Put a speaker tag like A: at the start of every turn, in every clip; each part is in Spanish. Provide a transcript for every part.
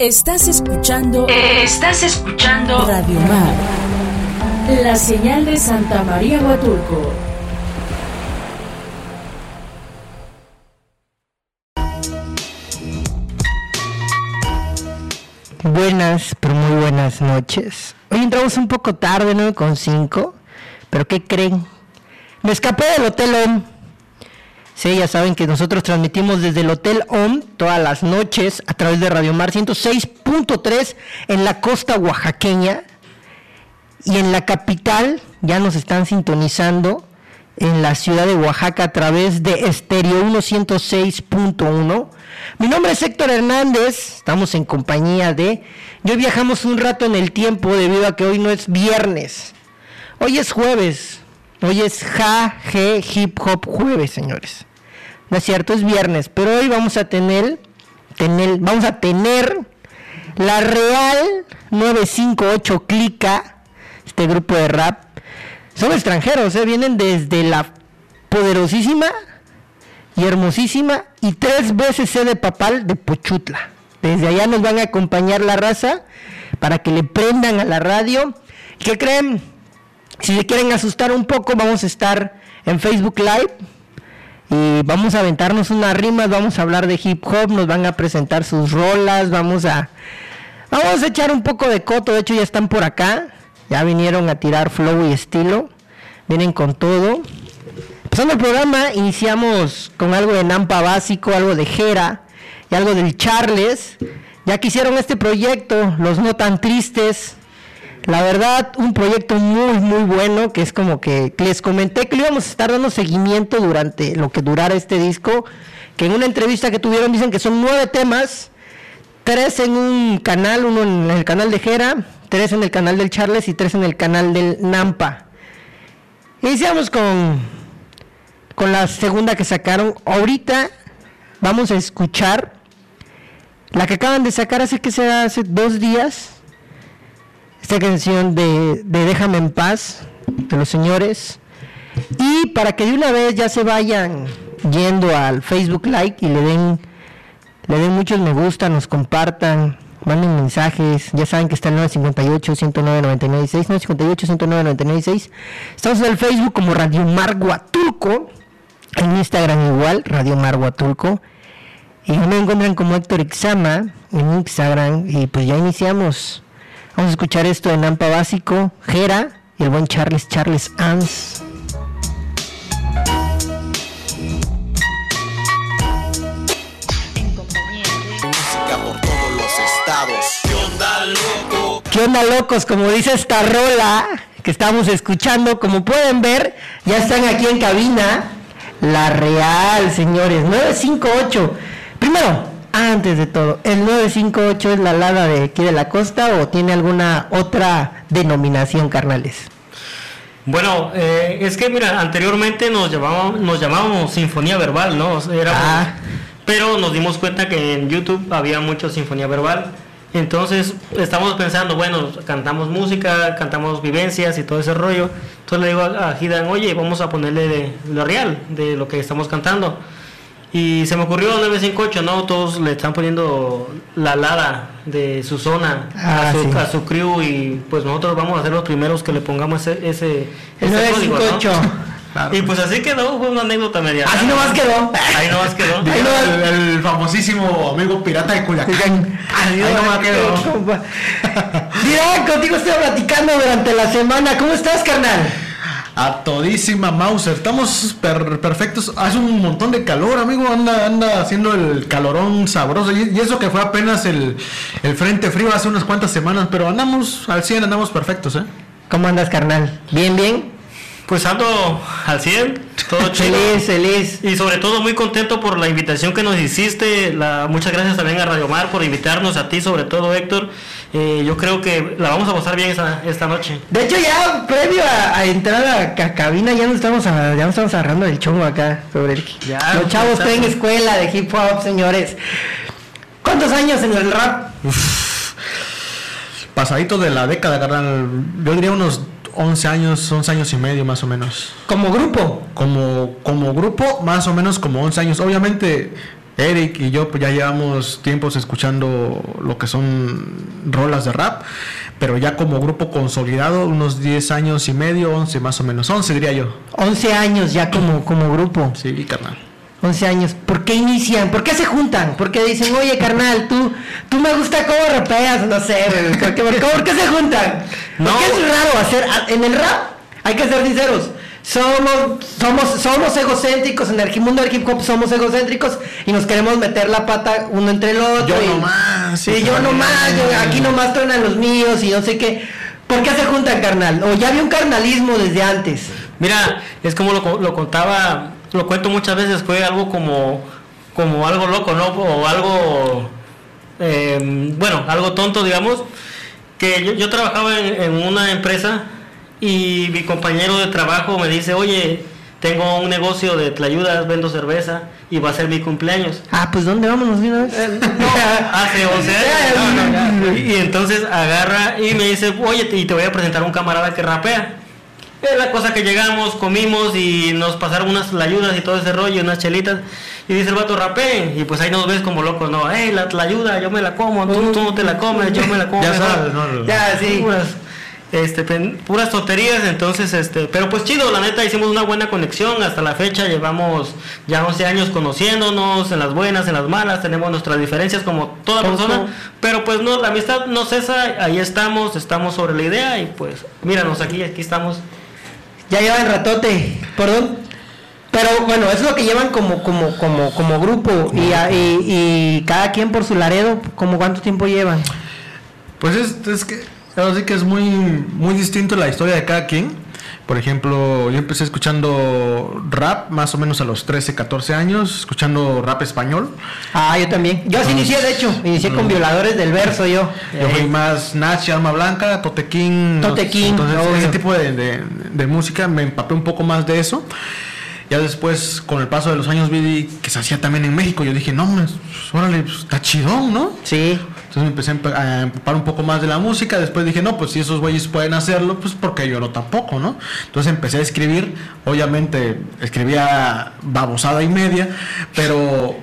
A: Estás escuchando.
B: Estás escuchando.
A: Radio Mar. La señal de Santa María Huatulco.
C: Buenas, pero muy buenas noches. Hoy entramos un poco tarde, 9 con 5. Pero ¿qué creen? Me escapé del Hotel OM. Sí, ya saben que nosotros transmitimos desde el Hotel OM todas las noches a través de Radio Mar 106.3 en la costa oaxaqueña. Y en la capital ya nos están sintonizando en la ciudad de Oaxaca a través de Estéreo 106.1. Mi nombre es Héctor Hernández, estamos en compañía de... Yo viajamos un rato en el tiempo debido a que hoy no es viernes. Hoy es jueves. Hoy es Ja, G, Hip Hop Jueves, señores. No es cierto, es viernes, pero hoy vamos a tener, tener vamos a tener la Real 958 Clica, este grupo de rap. Son extranjeros, ¿eh? vienen desde la poderosísima y hermosísima y tres veces C de papal de Pochutla. Desde allá nos van a acompañar la raza para que le prendan a la radio. ¿Qué creen? Si se quieren asustar un poco, vamos a estar en Facebook Live y vamos a aventarnos unas rimas, vamos a hablar de hip hop, nos van a presentar sus rolas, vamos a vamos a echar un poco de coto, de hecho ya están por acá, ya vinieron a tirar flow y estilo, vienen con todo. Empezando el programa, iniciamos con algo de Nampa básico, algo de Jera y algo del Charles. Ya que hicieron este proyecto, los no tan tristes, la verdad, un proyecto muy, muy bueno, que es como que les comenté que le íbamos a estar dando seguimiento durante lo que durara este disco, que en una entrevista que tuvieron dicen que son nueve temas, tres en un canal, uno en el canal de Jera, tres en el canal del Charles y tres en el canal del Nampa. Iniciamos con, con la segunda que sacaron. Ahorita vamos a escuchar la que acaban de sacar hace que sea hace dos días esta canción de, Déjame en paz de los señores. Y para que de una vez ya se vayan yendo al Facebook Like y le den le den muchos me gusta, nos compartan, manden mensajes, ya saben que está el 958 109 996 958 109 996 estamos en el Facebook como Radio Mar Huatulco en Instagram igual, Radio Mar Huatulco. Y me encuentran como Héctor Ixama en Instagram. Y pues ya iniciamos Vamos a escuchar esto de Nampa Básico, Jera y el buen Charles Charles Ans.
D: Música por todos los estados. ¿Qué onda, loco?
C: ¿Qué onda, locos? Como dice esta rola que estamos escuchando, como pueden ver, ya están aquí en cabina. La Real, señores, 958. Primero, antes de todo, ¿el 958 es la lada de aquí de la costa o tiene alguna otra denominación, carnales?
E: Bueno, eh, es que mira, anteriormente nos llamábamos, nos llamábamos Sinfonía Verbal, ¿no? Éramos,
C: Ah.
E: Pero nos dimos cuenta que en YouTube había mucho Sinfonía Verbal. Entonces estamos pensando, bueno, cantamos música, cantamos vivencias y todo ese rollo. Entonces le digo a, a Hidan, oye, vamos a ponerle de, lo real, de lo que estamos cantando. Y se me ocurrió 958, ¿no? Todos le están poniendo la lada de su zona
C: Ah,
E: a, su,
C: sí.
E: a su crew y pues nosotros vamos a ser los primeros que le pongamos ese, ese,
C: El
E: ese código, ¿no?
C: 958.
E: Y pues así quedó, fue una anécdota media.
C: Así nomás quedó.
E: Ahí nomás quedó.
C: Ahí nomás-
F: El, el famosísimo amigo pirata de Culiacán.
C: Ahí
F: Ahí nomás quedó.
C: Mira, contigo estoy platicando durante la semana. ¿Cómo estás, carnal?
F: A todísima Mauser. Estamos per- perfectos. Hace un montón de calor, amigo. Anda, anda haciendo el calorón sabroso. Y, y eso que fue apenas el, el frente frío hace unas cuantas semanas. Pero andamos al 100, andamos perfectos, ¿eh?
C: ¿Cómo andas, carnal? ¿Bien, bien?
E: Pues ando al 100, todo chido.
C: Feliz, feliz.
E: Y sobre todo muy contento por la invitación que nos hiciste. La, muchas gracias también a Radio Mar por invitarnos, a ti sobre todo Héctor. Eh, yo creo que la vamos a pasar bien esta, esta noche.
C: De hecho, ya previo a, a entrar a ca- cabina, ya nos estamos, a- ya nos estamos agarrando el chongo acá sobre el.
E: Ya,
C: Los chavos están en escuela de hip hop, señores. ¿Cuántos años en el rap?
F: Pasadito de la década, carnal. Yo diría unos 11 años, 11 años y medio más o menos.
C: Como grupo.
F: Como, como grupo, más o menos como 11 años. Obviamente, Eric y yo pues ya llevamos tiempos escuchando lo que son rolas de rap, pero ya como grupo consolidado, unos 10 años y medio, 11 más o menos, 11 diría yo.
C: 11 años ya como, como grupo.
F: Sí, carnal.
C: 11 años. ¿Por qué inician? ¿Por qué se juntan? ¿Por qué dicen, oye, carnal, tú, tú me gusta cómo rapeas? No sé. ¿Por qué, por qué- por qué se juntan?
E: No.
C: Porque es raro hacer... En el rap, hay que ser sinceros, somos, somos, somos egocéntricos, en el mundo del hip hop somos egocéntricos y nos queremos meter la pata uno entre el otro.
F: Yo
C: y-
F: nomás,
C: Sí, yo nomás, yo- aquí nomás truenan los míos y no sé qué. ¿Por qué se juntan, carnal? O ya había un carnalismo desde antes.
E: Mira, es como lo, co- lo contaba, lo cuento muchas veces, fue algo como, como algo loco, ¿no? O algo, eh, bueno, algo tonto, digamos, que yo, yo trabajaba en, en una empresa y mi compañero de trabajo me dice, oye, tengo un negocio de tlayudas, vendo cerveza y va a ser mi cumpleaños.
C: Ah, pues ¿dónde vámonos de una vez?
E: Hace 11 años. No, no, no. Y entonces agarra y me dice, oye, y te voy a presentar un camarada que rapea. Es la cosa que llegamos, comimos y nos pasaron unas ayudas y todo ese rollo, unas chelitas. Y dice el vato, rapeen. Y pues ahí nos ves como locos, ¿no? Hey, la, ayuda, yo me la como, tú, tú no te la comes, yo me la como.
F: Ya
E: mejor".
F: sabes, ¿no?
C: Ya, sí.
E: Puras, este, puras tonterías, entonces, este, pero pues chido, la neta, hicimos una buena conexión, hasta la fecha llevamos ya 11 años conociéndonos, en las buenas, en las malas, tenemos nuestras diferencias como toda persona, pero pues no, la amistad no cesa, ahí estamos, estamos sobre la idea y pues, míranos aquí, aquí estamos.
C: Ya llevan ratote, perdón. Pero bueno, eso es lo que llevan como como como como grupo y, a- y, y cada quien por su Laredo, como cuánto tiempo llevan.
F: Pues es, es que, ahora sí que es muy, muy distinto la historia de cada quien. Por ejemplo, yo empecé escuchando rap más o menos a los 13, 14 años, escuchando rap español.
C: Ah, yo también. Yo así inicié, de hecho, inicié con violadores del verso yo.
F: Yo fui más Nachi, Alma Blanca, Tote King.
C: Tote
F: no-
C: King,
F: Entonces,
C: obvio.
F: ese tipo de, de- de música me empapé un poco más de eso. Ya después, con el paso de los años, vi que se hacía también en México. Yo dije, no, pues, órale, pues, está chidón, ¿no?
C: Sí.
F: Entonces empecé a empe- a empapar un poco más de la música. Después dije, no, pues si esos güeyes pueden hacerlo, pues porque yo no tampoco, ¿no? Entonces empecé a escribir. Obviamente escribía babosada y media, pero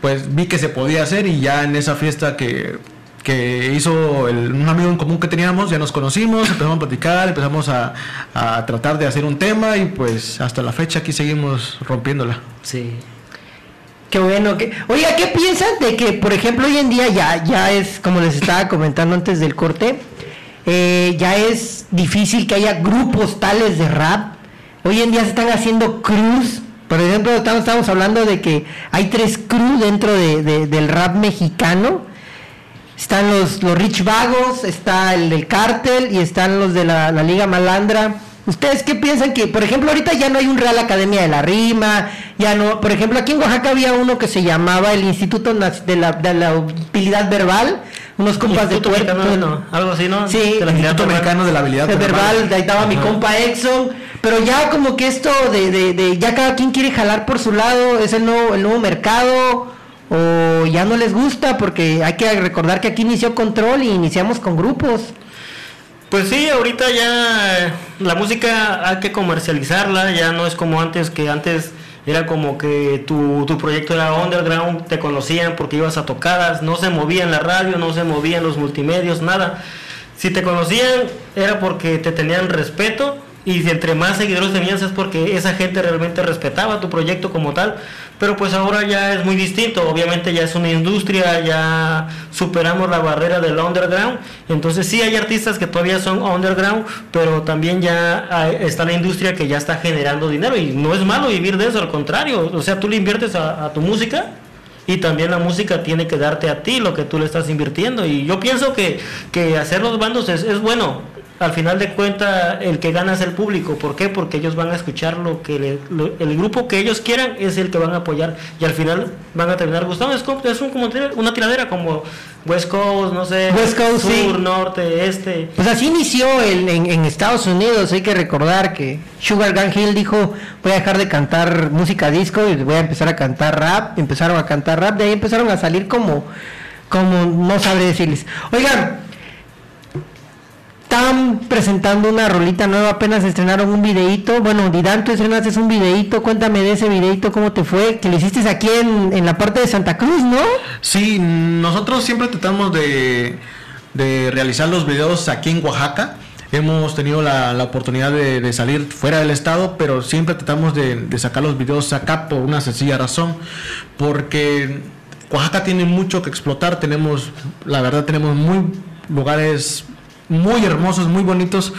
F: pues vi que se podía hacer y ya en esa fiesta que, que hizo el- un amigo en común que teníamos, ya nos conocimos, empezamos a platicar, empezamos a, a tratar de hacer un tema y pues hasta la fecha aquí seguimos rompiéndola.
E: Sí.
C: Qué bueno. Que... Oiga, ¿qué piensan de que, por ejemplo, hoy en día ya, ya es, como les estaba comentando antes del corte, eh, ya es difícil que haya grupos tales de rap? Hoy en día se están haciendo crews. Por ejemplo, estamos, estamos hablando de que hay tres crews dentro de- de- del rap mexicano. Están los, los Rich Vagos, está el del Cártel y están los de la, la Liga Malandra. ¿Ustedes qué piensan que, por ejemplo, ahorita ya no hay un Real Academia de la Rima? Ya no, por ejemplo, aquí en Oaxaca había uno que se llamaba el Instituto de la, de la Utilidad Verbal, unos compas de
E: Instituto
C: tuerto.
E: Mexicano, no, algo así, ¿no?
C: Sí,
E: De la
C: Instituto.
F: Mexicano de la Habilidad
C: de verbal, ahí estaba mi compa Exxon, pero ya como que esto de, de, de ya cada quien quiere jalar por su lado, es el nuevo, el nuevo mercado, o ya no les gusta, porque hay que recordar que aquí inició Control y iniciamos con grupos.
E: Pues sí, ahorita ya eh, la música hay que comercializarla, ya no es como antes, que antes era como que tu, tu proyecto era underground, te conocían porque ibas a tocadas, no se movía en la radio, no se movía en los multimedios, nada. Si te conocían era porque te tenían respeto y entre más seguidores tenías es porque esa gente realmente respetaba tu proyecto como tal. Pero pues ahora ya es muy distinto, obviamente ya es una industria, ya superamos la barrera del underground. Entonces sí hay artistas que todavía son underground, pero también ya está la industria que ya está generando dinero y no es malo vivir de eso, al contrario. O sea, tú le inviertes a, a tu música y también la música tiene que darte a ti lo que tú le estás invirtiendo. Y yo pienso que, que hacer los bandos es, es bueno. Al final de cuentas, el que gana es el público. ¿Por qué? Porque ellos van a escuchar lo que le- lo- el grupo que ellos quieran es el que van a apoyar y al final van a terminar gustando. Es, como, es un, como una tiradera como West Coast, no sé,
C: West Coast,
E: sur,
C: sí.
E: norte, este.
C: Pues así inició el- en, en Estados Unidos, hay que recordar que Sugar Gang Hill dijo, voy a dejar de cantar música disco y voy a empezar a cantar rap, empezaron a cantar rap, de ahí empezaron a salir como, como, no sabré decirles. Oigan, estaban presentando una rolita nueva, apenas estrenaron un videíto. Bueno, Didán, tú estrenaste un videíto, cuéntame de ese videíto, cómo te fue, que lo hiciste aquí en, en la parte de Santa Cruz, ¿no?
F: Sí, nosotros siempre tratamos de, de realizar los videos aquí en Oaxaca. Hemos tenido la, la oportunidad de, de salir fuera del estado, pero siempre tratamos de, de sacar los videos acá por una sencilla razón, porque Oaxaca tiene mucho que explotar, tenemos, la verdad, tenemos muy lugares muy hermosos, muy bonitos.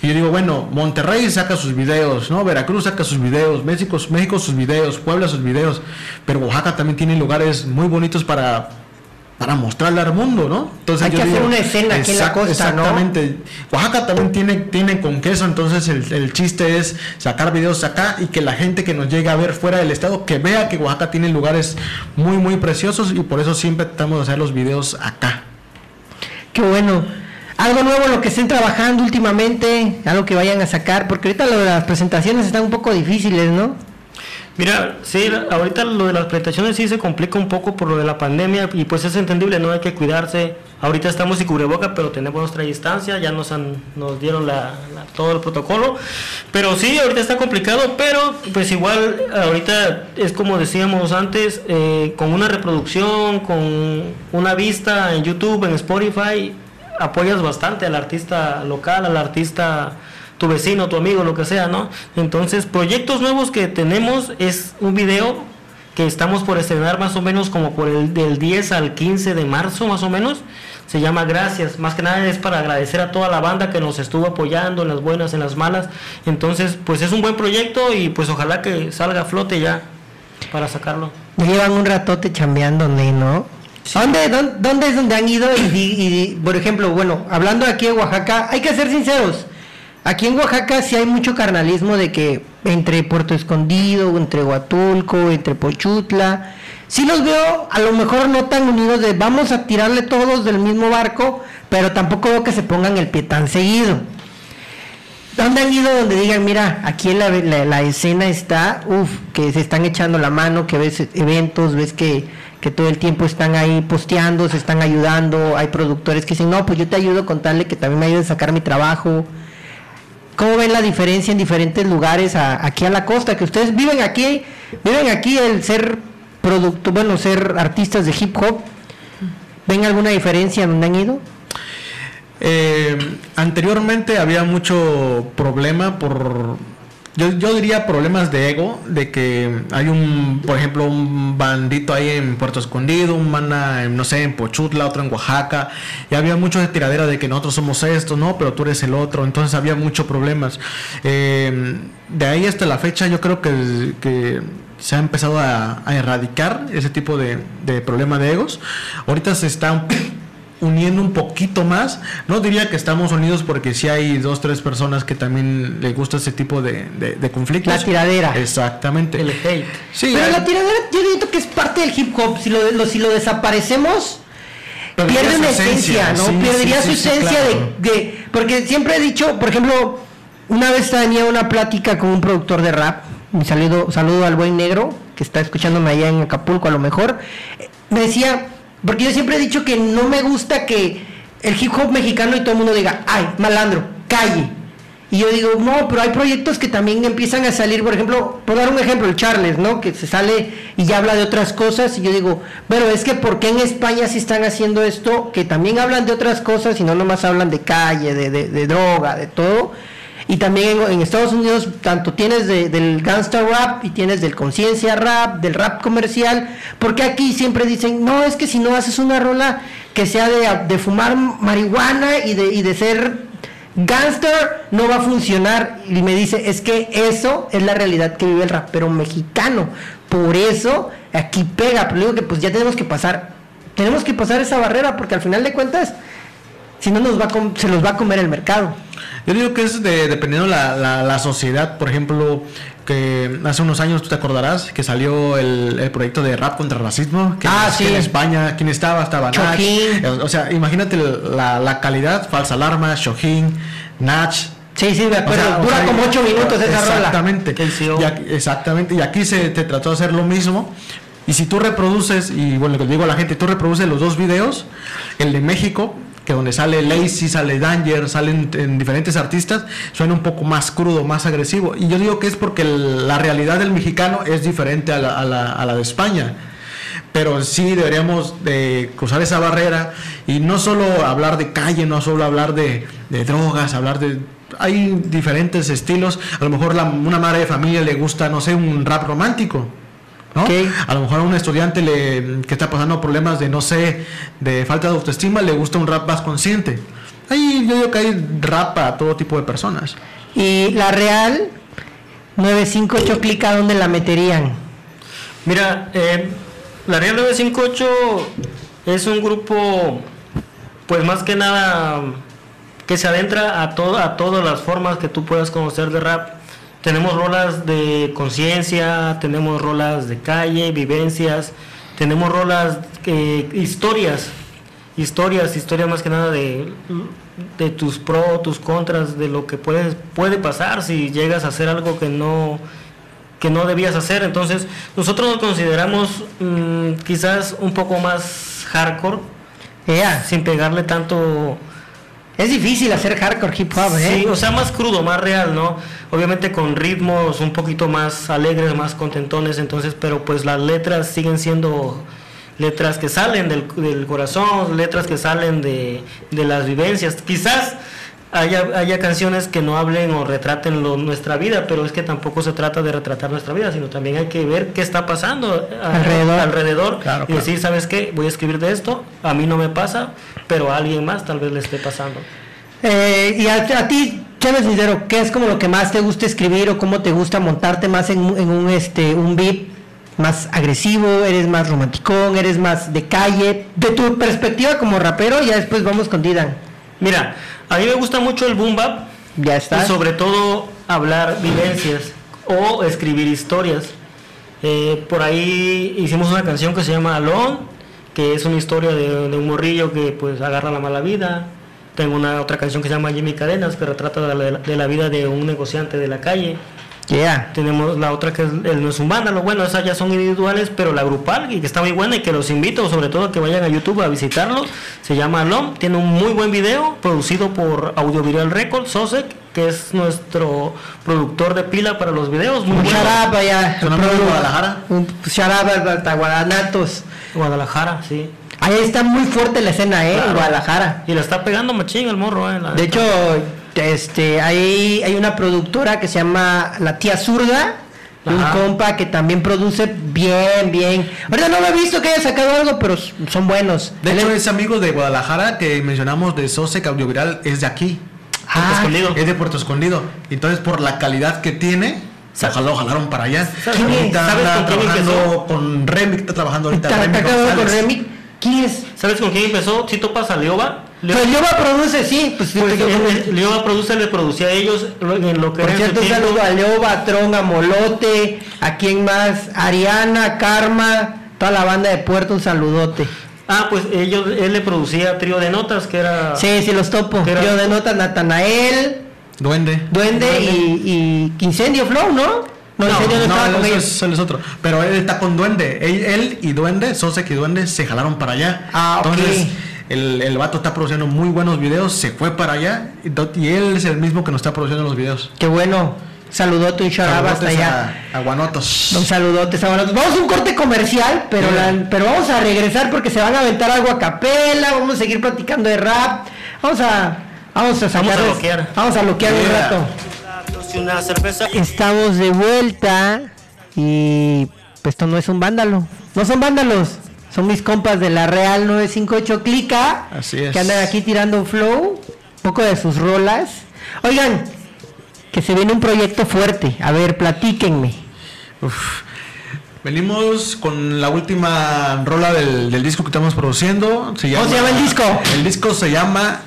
F: Y yo digo, bueno, Monterrey saca sus videos, ¿no? Veracruz saca sus videos, México, México sus videos, Puebla sus videos, pero Oaxaca también tiene lugares muy bonitos para para mostrarle al mundo, ¿no?
C: Entonces Hay que hacer una escena aquí en la costa,
F: Exactamente. Oaxaca también tiene, tiene con queso, entonces el, el, chiste es sacar videos acá y que la gente que nos llegue a ver fuera del estado, que vea que Oaxaca tiene lugares muy, muy preciosos y por eso siempre tratamos de hacer los videos acá.
C: Qué bueno. Algo nuevo en lo que estén trabajando últimamente, algo que vayan a sacar, porque ahorita lo de las presentaciones están un poco difíciles, ¿no?
E: Mira, sí, ahorita lo de las presentaciones sí se complica un poco por lo de la pandemia y pues es entendible, no hay que cuidarse. Ahorita estamos sin cubreboca, pero tenemos nuestra distancia, ya nos han, nos dieron la, todo el protocolo. Pero sí, ahorita está complicado, pero pues igual ahorita es como decíamos antes, eh, con una reproducción, con una vista en YouTube, en Spotify, apoyas bastante al artista local, al artista tu vecino, tu amigo, lo que sea, ¿no? Entonces, proyectos nuevos que tenemos es un video que estamos por estrenar más o menos como por el del 10 al 15 de marzo, más o menos. Se llama Gracias. Más que nada es para agradecer a toda la banda que nos estuvo apoyando en las buenas, en las malas. Entonces, pues es un buen proyecto y pues ojalá que salga a flote ya para sacarlo.
C: Llevan un ratote chambeando, ¿no? ¿Dónde, dónde, dónde, es donde han ido? Y, por ejemplo, bueno, hablando aquí de Oaxaca, hay que ser sinceros. Aquí en Oaxaca sí hay mucho carnalismo de que entre Puerto Escondido, entre Huatulco, entre Pochutla, sí los veo a lo mejor no tan unidos de vamos a tirarle todos del mismo barco, pero tampoco veo que se pongan el pie tan seguido. ¿Dónde han ido donde digan, mira, aquí la, la escena está, uff, que se están echando la mano, que ves eventos, ves que, que todo el tiempo están ahí posteando, se están ayudando, hay productores que dicen, no, pues yo te ayudo con tal que también me ayude a sacar mi trabajo. ¿Cómo ven la diferencia en diferentes lugares aquí a la costa? Que ustedes viven aquí, viven aquí el ser producto, bueno, ser artistas de hip hop. ¿Ven alguna diferencia en donde han ido?
F: Eh, anteriormente había mucho problema por yo, yo, diría problemas de ego, de que hay un, por ejemplo, un bandito ahí en Puerto Escondido, un en, no sé, en Pochutla, otro en Oaxaca, y había mucho de tiradera de que nosotros somos esto, ¿no? Pero tú eres el otro, entonces había muchos problemas. Eh, de ahí hasta la fecha yo creo que, que se ha empezado a, a erradicar ese tipo de, de problema de egos. Ahorita se está uniendo un poquito más. No diría que estamos unidos porque si sí hay dos, tres personas que también les gusta ese tipo de, de, de, conflictos.
C: La tiradera.
F: Exactamente.
E: El hate.
C: Sí, Pero hay... la tiradera yo digo que es parte del hip hop. Si lo, lo si lo desaparecemos, Perdería pierde una esencia, ¿no? Sí, Perdería su esencia claro. de, de... Porque siempre he dicho, por ejemplo, una vez tenía una plática con un productor de rap. Un saludo, saludo al buen negro que está escuchándome allá en Acapulco a lo mejor. Me decía porque yo siempre he dicho que no me gusta que el hip hop mexicano y todo el mundo diga, ay, malandro, calle. Y yo digo, no, pero hay proyectos que también empiezan a salir, por ejemplo, por dar un ejemplo, el Charles, ¿no? Que se sale y ya habla de otras cosas. Y yo digo, bueno, es que ¿por qué en España sí están haciendo esto? Que también hablan de otras cosas y no nomás hablan de calle, de, de, de droga, de todo. Y también en, Estados Unidos, tanto tienes de, del gangster rap y tienes del conciencia rap, del rap comercial, porque aquí siempre dicen, no, es que si no haces una rola que sea de, de fumar marihuana y de, y de ser gangster, no va a funcionar. Y me dice, es que eso es la realidad que vive el rapero mexicano. Por eso aquí pega, pero digo que pues ya tenemos que pasar, tenemos que pasar esa barrera, porque al final de cuentas, si no nos va a se los va a comer el mercado.
F: Yo digo que es de, dependiendo la, la, la, sociedad, por ejemplo, que hace unos años tú te acordarás que salió el, el proyecto de rap contra el racismo, que,
C: ah,
F: que
C: sí.
F: en España, ¿quién estaba? Estaba Nach. O sea, imagínate la, la calidad, falsa alarma, Shohin, Nach,
C: Sí, sí, me acuerdo. O sea, Dura o sea, como ocho minutos esa
F: exactamente, rola. Y aquí, exactamente. Y aquí se te trató de hacer lo mismo. Y si tú reproduces, y bueno, le digo a la gente, tú reproduces los dos videos, el de México, que donde sale Lazy, sale Danger, salen en diferentes artistas, suena un poco más crudo, más agresivo. Y yo digo que es porque la realidad del mexicano es diferente a la, a la- a la de España. Pero sí deberíamos de cruzar esa barrera y no solo hablar de calle, no solo hablar de, de drogas, hablar de... Hay diferentes estilos. A lo mejor la- una madre de familia le gusta, no sé, un rap romántico. A lo mejor a un estudiante le, que está pasando problemas de, no sé, de falta de autoestima, le gusta un rap más consciente. Ahí yo digo que hay rap para todo tipo de personas.
C: Y la Real 958 clica dónde la meterían.
E: Mira, eh, la Real 958 es un grupo, pues más que nada, que se adentra a, to- a todas las formas que tú puedas conocer de rap. Tenemos rolas de conciencia, tenemos rolas de calle, vivencias, tenemos rolas, eh, historias, historias, historias más que nada de, de tus pros, tus contras, de lo que puedes, puede pasar si llegas a hacer algo que no, que no debías hacer. Entonces, nosotros nos consideramos mm, quizás un poco más hardcore,
C: Ea,
E: sin pegarle tanto.
C: Es difícil hacer hardcore hip hop, ¿eh?
E: Sí, o sea, más crudo, más real, ¿no? Obviamente con ritmos un poquito más alegres, más contentones, entonces, pero pues las letras siguen siendo letras que salen del, del corazón, letras que salen de, de las vivencias. Quizás haya, haya canciones que no hablen o retraten lo- nuestra vida, pero es que tampoco se trata de retratar nuestra vida, sino también hay que ver qué está pasando
C: Alrededor.
E: alrededor
F: Claro,
E: y
F: claro.
E: decir, ¿sabes qué? Voy a escribir de esto, a mí no me pasa, pero a alguien más tal vez le esté pasando.
C: Eh, y a, a ti, Chávez Sincero, ¿qué es como lo que más te gusta escribir o cómo te gusta montarte más en, un- en un este un beat más agresivo, eres más romanticón, eres más de calle, de tu perspectiva como rapero, ya después vamos con Didan.
E: Mira, a mí me gusta mucho el boom bap
C: Ya
E: y
C: está.
E: sobre todo hablar vivencias o escribir historias. Eh, por ahí hicimos una canción que se llama Alone, que es una historia de, un morrillo que pues agarra la mala vida. Tengo una otra canción que se llama Jimmy Cadenas, que retrata de la vida de un negociante de la calle.
C: Yeah.
E: Tenemos la otra que es el no es un vándalo, bueno, esas ya son individuales, pero la grupal, y que está muy buena y que los invito sobre todo a que vayan a YouTube a visitarlo, se llama Alom, tiene un muy buen video producido por Audiovisual Records, Sosek, que es nuestro productor de pila para los videos, muy
C: Un
E: bueno.
C: shout out allá.
F: ¿Son amigos de Guadalajara?
C: Un hasta Guadanatos.
E: Guadalajara, sí.
C: Ahí está muy fuerte la escena, ¿eh? En
E: Claro.
C: Guadalajara.
E: Y la está pegando machín el morro, eh. la
C: De hecho, este, hay, hay una productora que se llama La Tía Zurda, un compa que también produce bien, bien. Ahorita no lo he visto que haya sacado algo, pero son buenos.
F: De
C: Él
F: hecho,
C: es-
F: ese amigo de Guadalajara que mencionamos de Sosec Audioviral es de aquí.
C: Ah,
E: Escondido.
F: Es de Puerto Escondido. Entonces, por la calidad que tiene, ojalá lo jalaron para allá.
E: ¿Sabes?
F: Ahorita
E: ¿Sabes
F: anda
E: con quién
F: trabajando
E: empezó?
F: con Remy, está trabajando ahorita.
C: está,
F: Remy
C: está acabado con. ¿Quién es?
E: ¿Sabes con quién empezó? Si topas a Leoba.
C: Pues produce, sí. Pues,
E: Pues, él- él- Leoba produce, le producía a ellos lo- en lo que
C: por cierto, un saludo a Leoba, Tron, a Molote, a quién más, Ariana, Karma, toda la banda de Puerto, un saludote.
E: Ah, pues ellos, él le producía Trío de Notas, que era...
C: Sí, sí, los topo. Yo de nota Natanael,
F: Duende.
C: Duende y, y Incendio Flow, ¿no? No,
F: No,
C: Incendio no,
F: no,
C: ellos.
F: es, él es otro. Pero él está con Duende. Él, él y Duende, Sosek y Duende, se jalaron para allá.
C: Ah, ok.
F: Entonces, el, el vato está produciendo muy buenos videos, se fue para allá. Y, él es el mismo que nos está produciendo los videos.
C: Qué bueno. Saludote, un shout out hasta
F: Saludotes
C: allá.
F: a, a Guanotos.
C: Un saludote, saludotes. Vamos a un corte comercial, pero, la- pero vamos a regresar porque se van a aventar algo a capela, vamos a seguir platicando de rap. Vamos a vamos a
E: Vamos a
C: sacarles-
E: loquear.
C: Vamos a loquear un rato. Estamos de vuelta y pues esto no es un vándalo. No son vándalos. Son mis compas de la Real 958 Clica.
F: Así es.
C: Que andan aquí tirando un flow. Un poco de sus rolas. Oigan, que se viene un proyecto fuerte. A ver, platíquenme.
F: Uf. Venimos con la última rola del, del disco que estamos produciendo. Se
C: ¿Cómo se llama el disco?
F: El disco se llama.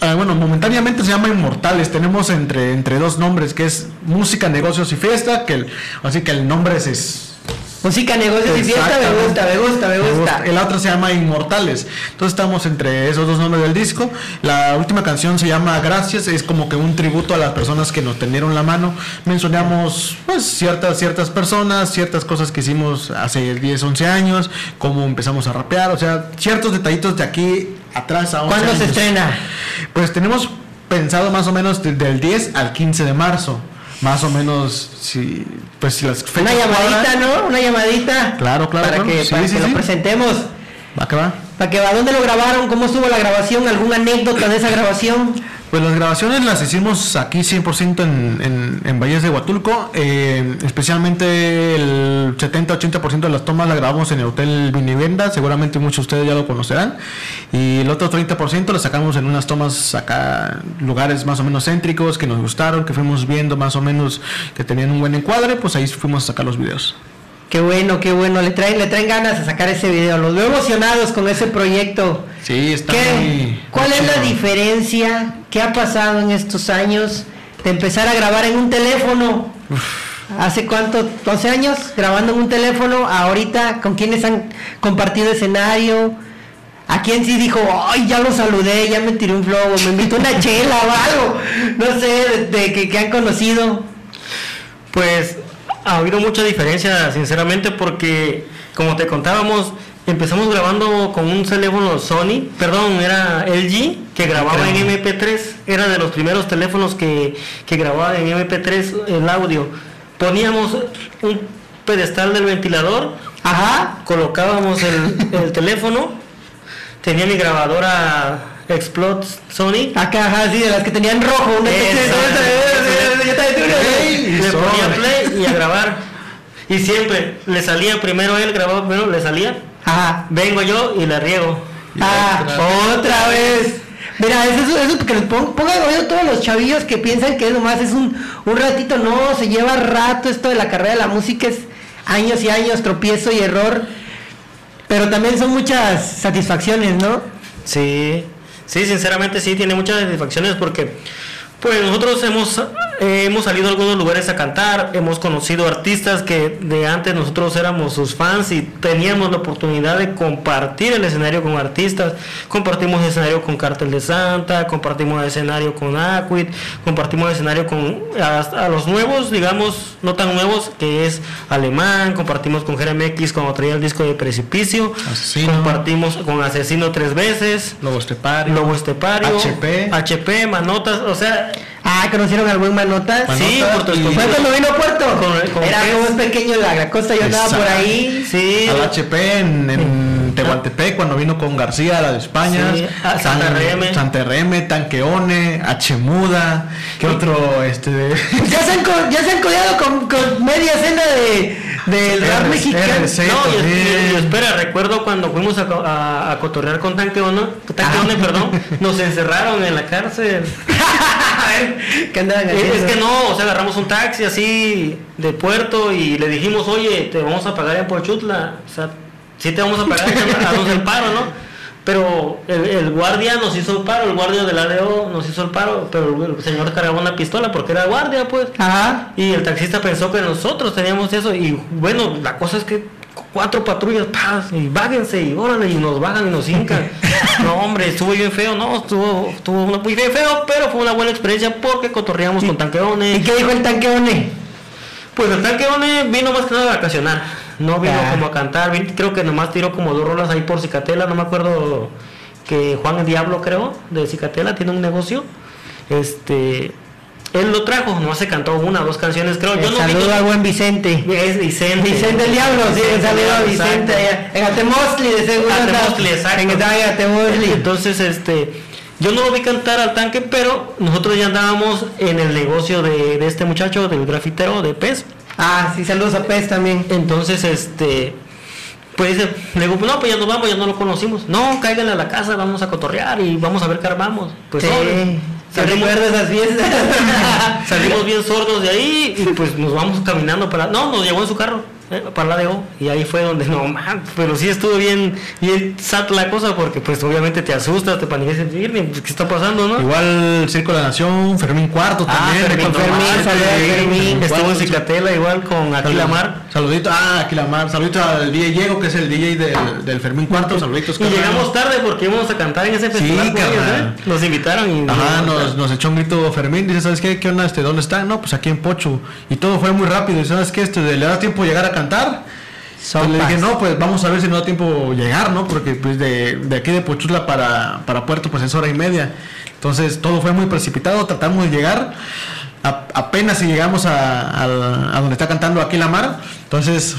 F: ah, bueno, momentáneamente se llama Inmortales. Tenemos entre, entre dos nombres, que es Música, Negocios y Fiesta. Que el- así que el nombre se,
C: Música, negocios y fiesta, me gusta, me gusta, me gusta.
F: El otro se llama Inmortales. Entonces estamos entre esos dos nombres del disco. La última canción se llama Gracias, es como que un tributo a las personas que nos tendieron la mano. Mencionamos pues ciertas ciertas personas, ciertas cosas que hicimos hace 10, 11 años, cómo empezamos a rapear, o sea, ciertos detallitos de aquí atrás a 11
C: ¿Cuándo se estrena?
F: Pues tenemos pensado más o menos de- del 10 al 15 de marzo. Más o menos, si, pues si las fechas
C: Una llamadita,
F: cuadran,
C: ¿no? Una llamadita.
F: Claro, claro,
C: Para
F: claro.
C: que,
F: Sí,
C: para
F: sí,
C: que
F: sí.
C: lo presentemos.
F: Va que va.
C: Para que va, ¿dónde lo grabaron? ¿Cómo estuvo la grabación? ¿Alguna anécdota de esa grabación?
F: Pues las grabaciones las hicimos aquí 100% en, en, en Valles de Huatulco. eh, especialmente el 70-80% de las tomas las grabamos en el Hotel Vinivenda. Seguramente muchos de ustedes ya lo conocerán. Y el otro 30% lo sacamos en unas tomas acá, lugares más o menos céntricos que nos gustaron, que fuimos viendo más o menos que tenían un buen encuadre. Pues ahí fuimos a sacar los videos.
C: Qué bueno, qué bueno. Le traen, le traen ganas a sacar ese video. Los veo emocionados con ese proyecto.
F: Sí, está
C: ¿Qué?
F: muy-
C: ¿Cuál
F: muy
C: es la diferencia? ¿Qué ha pasado en estos años de empezar a grabar en un teléfono? ¿Hace cuánto? ¿12 años grabando en un teléfono? Ahorita, ¿con quiénes han compartido escenario? ¿A quién sí dijo, ay, ya lo saludé, ya me tiré un flow, me invitó una chela o algo? No sé, de, de que, que han conocido.
E: Pues ha habido mucha diferencia, sinceramente, porque como te contábamos, empezamos grabando con un teléfono Sony, perdón, era LG, que grababa en MP3, era de los primeros teléfonos que, que grababa en MP3 el audio. Poníamos un pedestal del ventilador,
C: Ajá.
E: colocábamos el, el teléfono, tenía mi grabadora Explode Sony,
C: Acá, ajá, sí, de las que tenían rojo. Una
E: Le ponía play y a grabar. Y siempre le salía primero él, grababa primero, le salía.
C: Ajá.
E: Vengo yo y la riego.
C: Ah,
F: otra.
C: otra vez. Mira, eso, eso, eso que les pon- pongan oído a todos los chavillos que piensan que es nomás es un, un ratito. No, se lleva rato esto de la carrera de la música, es años y años, tropiezo y error. Pero también son muchas satisfacciones, ¿no?
E: Sí, sí, sinceramente sí, tiene muchas satisfacciones porque pues nosotros hemos, eh, hemos salido a algunos lugares a cantar, hemos conocido artistas que de antes nosotros éramos sus fans y teníamos la oportunidad de compartir el escenario con artistas. Compartimos escenario con Cartel de Santa, compartimos escenario con Aquid, compartimos escenario con a, a los nuevos, digamos, no tan nuevos, que es Alemán, compartimos con Jeremy X cuando traía el disco de Precipicio,
F: Asesino.
E: compartimos con Asesino tres veces.
F: Lobo Estepario.
E: Lobo Estepario,
F: HP.
E: HP, Manotas, o sea,
C: Ah, conocieron al buen Manotas.
F: Manotas
E: sí, Puerto
F: y-
E: Escondido.
C: ¿Fue cuando vino a Puerto?
E: Con- con
C: Era como es pequeño la, la costa, yo andaba por ahí.
E: Sí,
F: Al HP en, en Tehuantepec cuando vino con García, la de España.
E: Sí, Santa RM.
F: Santa RM, Tanqueone, H Muda. ¿Qué otro? Este de...
C: Ya se han, ya se han codeado con, con media escena de, del rap mexicano.
F: RC.
E: no, y,
F: también.
E: y- y espera, recuerdo cuando fuimos a, a, a cotorrear con Tanqueone, Tanqueone, perdón, nos encerraron en la cárcel. Es que no, o sea, agarramos un taxi así de puerto y le dijimos, oye, te vamos a pagar en Pochutla, o sea, sí te vamos a pagar, haznos el paro, ¿no? Pero el, el guardia nos hizo el paro, el guardia del ADO nos hizo el paro, pero el señor cargaba una pistola porque era guardia, pues.
C: Ajá.
E: Y el taxista pensó que nosotros teníamos eso y bueno, la cosa es que cuatro patrullas, ¡paz! y bájense y órale, y nos bajan y nos hincan. No, hombre, estuvo bien feo, no, estuvo, estuvo una- muy bien feo, pero fue una buena experiencia porque cotorreamos con
C: ¿Y
E: tanqueones.
C: qué dijo el tanqueone?
E: Pues el tanqueone vino más que nada a vacacionar, no vino
C: Ah.
E: como a cantar, creo que nomás tiró como dos rolas ahí por Cicatela, no me acuerdo que Juan el Diablo creo, de Cicatela, tiene un negocio. Este, él lo trajo, no se cantó una o dos canciones, creo. Yo no vi
C: saludo
E: que-
C: al buen Vicente.
E: es Vicente.
C: Vicente el Diablo, sí, un saludo a. Vicente. En Atemosli, de seguro.
E: Atemosli, exacto.
C: En.
E: Entonces, este, yo no lo vi cantar al tanque, pero nosotros ya andábamos en el negocio de, de este muchacho, del grafitero de Pez.
C: Ah, sí, saludos a Pez también.
E: Entonces, este, pues le digo, no, pues ya nos vamos, ya no lo conocimos. No, cáiganle a la casa, vamos a cotorrear y vamos a ver qué armamos. Pues
C: sí. ¿Se
E: salimos,
C: esas fiestas?
E: salimos bien sordos de ahí y pues nos vamos caminando para. No, nos llevó en su carro. Eh, Paladeo, y ahí fue donde no man, pero sí estuvo bien, bien sat la cosa porque pues obviamente te asustas, te paniqueas, ¿qué está pasando, no?
F: Igual Circo de la Nación, Fermín Cuarto
E: Ah,
F: también.
E: Fermín, Fermín,
F: Fermín,
E: a Fermín. Estuvo en Cicatela igual con Aquilamar.
F: Saludito, ah, Aquilamar, saludito al DJ Diego, que es el DJ del, del Fermín Cuarto, saluditos.
E: Y llegamos tarde porque íbamos a cantar en ese festival con ellos. ¿eh? Nos invitaron y
F: Ajá, nos, nos echó un grito Fermín, dice, ¿sabes qué? ¿Qué onda? Este, ¿Dónde está? No, pues aquí en Pocho. Y todo fue muy rápido, y ¿sabes qué? Este, ¿Le da tiempo llegar a cantar? Entonces le dije, no, pues vamos a ver si nos da tiempo llegar, ¿no? Porque pues de, de aquí de Pochutla para, para Puerto pues es hora y media. Entonces todo fue muy precipitado, tratamos de llegar. A- apenas si llegamos a, al- a donde está cantando aquí la mar. Entonces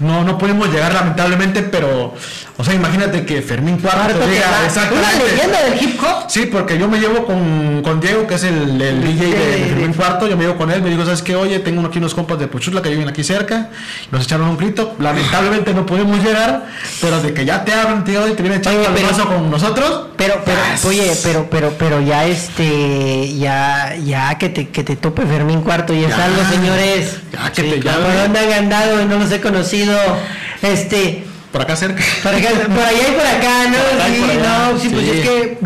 F: no, no pudimos llegar lamentablemente, pero, o sea, imagínate que Fermín Cuarto llega
C: Una leyenda del hip hop.
F: Sí, porque yo me llevo con, con Diego, que es el, el DJ de, de Fermín Cuarto, yo me llevo con él, me digo, ¿sabes qué? Oye, tengo aquí unos compas de Pochutla que viven aquí cerca, nos echaron un grito, lamentablemente no pudimos llegar, pero de que ya te hablan, tío, y te vienen echando el brazo con nosotros.
C: Pero, pero, oye, pero, pero, pero ya este, ya, ya que te, que te tope Fermín Cuarto y es
F: Ya,
C: algo, señores.
F: ya que te
C: ¿Por
F: llame.
C: dónde han andado y no los he conocido? Este,
F: Por acá cerca.
C: por, acá, por allá y por acá, ¿no?
F: Por acá y
C: sí,
F: por
C: no, sí, pues es que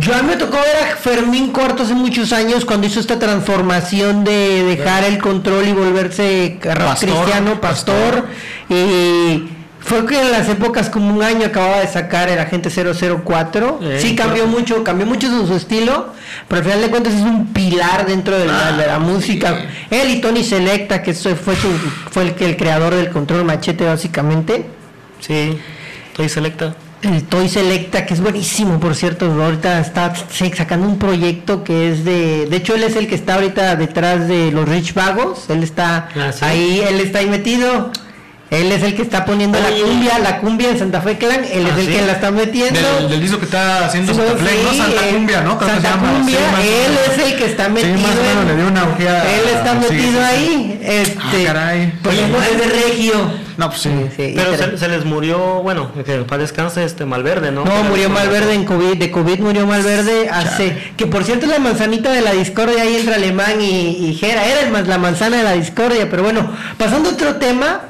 C: yo a mí me tocó ver a Fermín Cuarto hace muchos años cuando hizo esta transformación de dejar el control y volverse
F: Pastor,
C: cristiano, pastor, y fue que en las épocas como un año acababa de sacar el agente 004.
E: Eh,
C: sí cambió mucho, cambió mucho su, su estilo, pero al final de cuentas es un pilar dentro de la,
F: Ah,
C: de la música. Él y Tony Selecta, que fue su, fue el que el creador del control machete básicamente.
E: Sí, estoy selecta.
C: El Toy Selecta, que es buenísimo, por cierto, ahorita está sacando un proyecto que es de... De hecho, él es el que está ahorita detrás de los Rich Vagos, él está
E: Ah, ¿sí?
C: ahí, él está ahí metido. Él es el que está poniendo
E: Oye.
C: la cumbia, la cumbia en Santa Fe Clan, él
E: Ah,
C: es el
E: ¿sí?
C: que la está metiendo.
F: Del, del disco que está haciendo Santa Fe, ¿no?
C: sí,
F: Santa
C: él-
F: Cumbia, ¿no? Creo
C: Santa
F: se llama,
C: Cumbia,
F: sí, más o
C: él es el que está metido.
F: Sí, más o menos
C: en-
F: le dio una orgía.
C: Él está metido
F: sí, sí.
C: ahí. Este,
F: Ah, caray.
C: Pues
F: Oye,
C: es de Regio.
F: No, pues sí.
C: Sí,
E: Pero se, se les murió, bueno, que paz descanse este Malverde, ¿no?
C: No, murió Malverde en COVID, de COVID murió Malverde hace, que por cierto es la manzanita de la discordia ahí entre Alemán y, y Jera, era el más la manzana de la discordia, pero bueno, pasando a otro tema,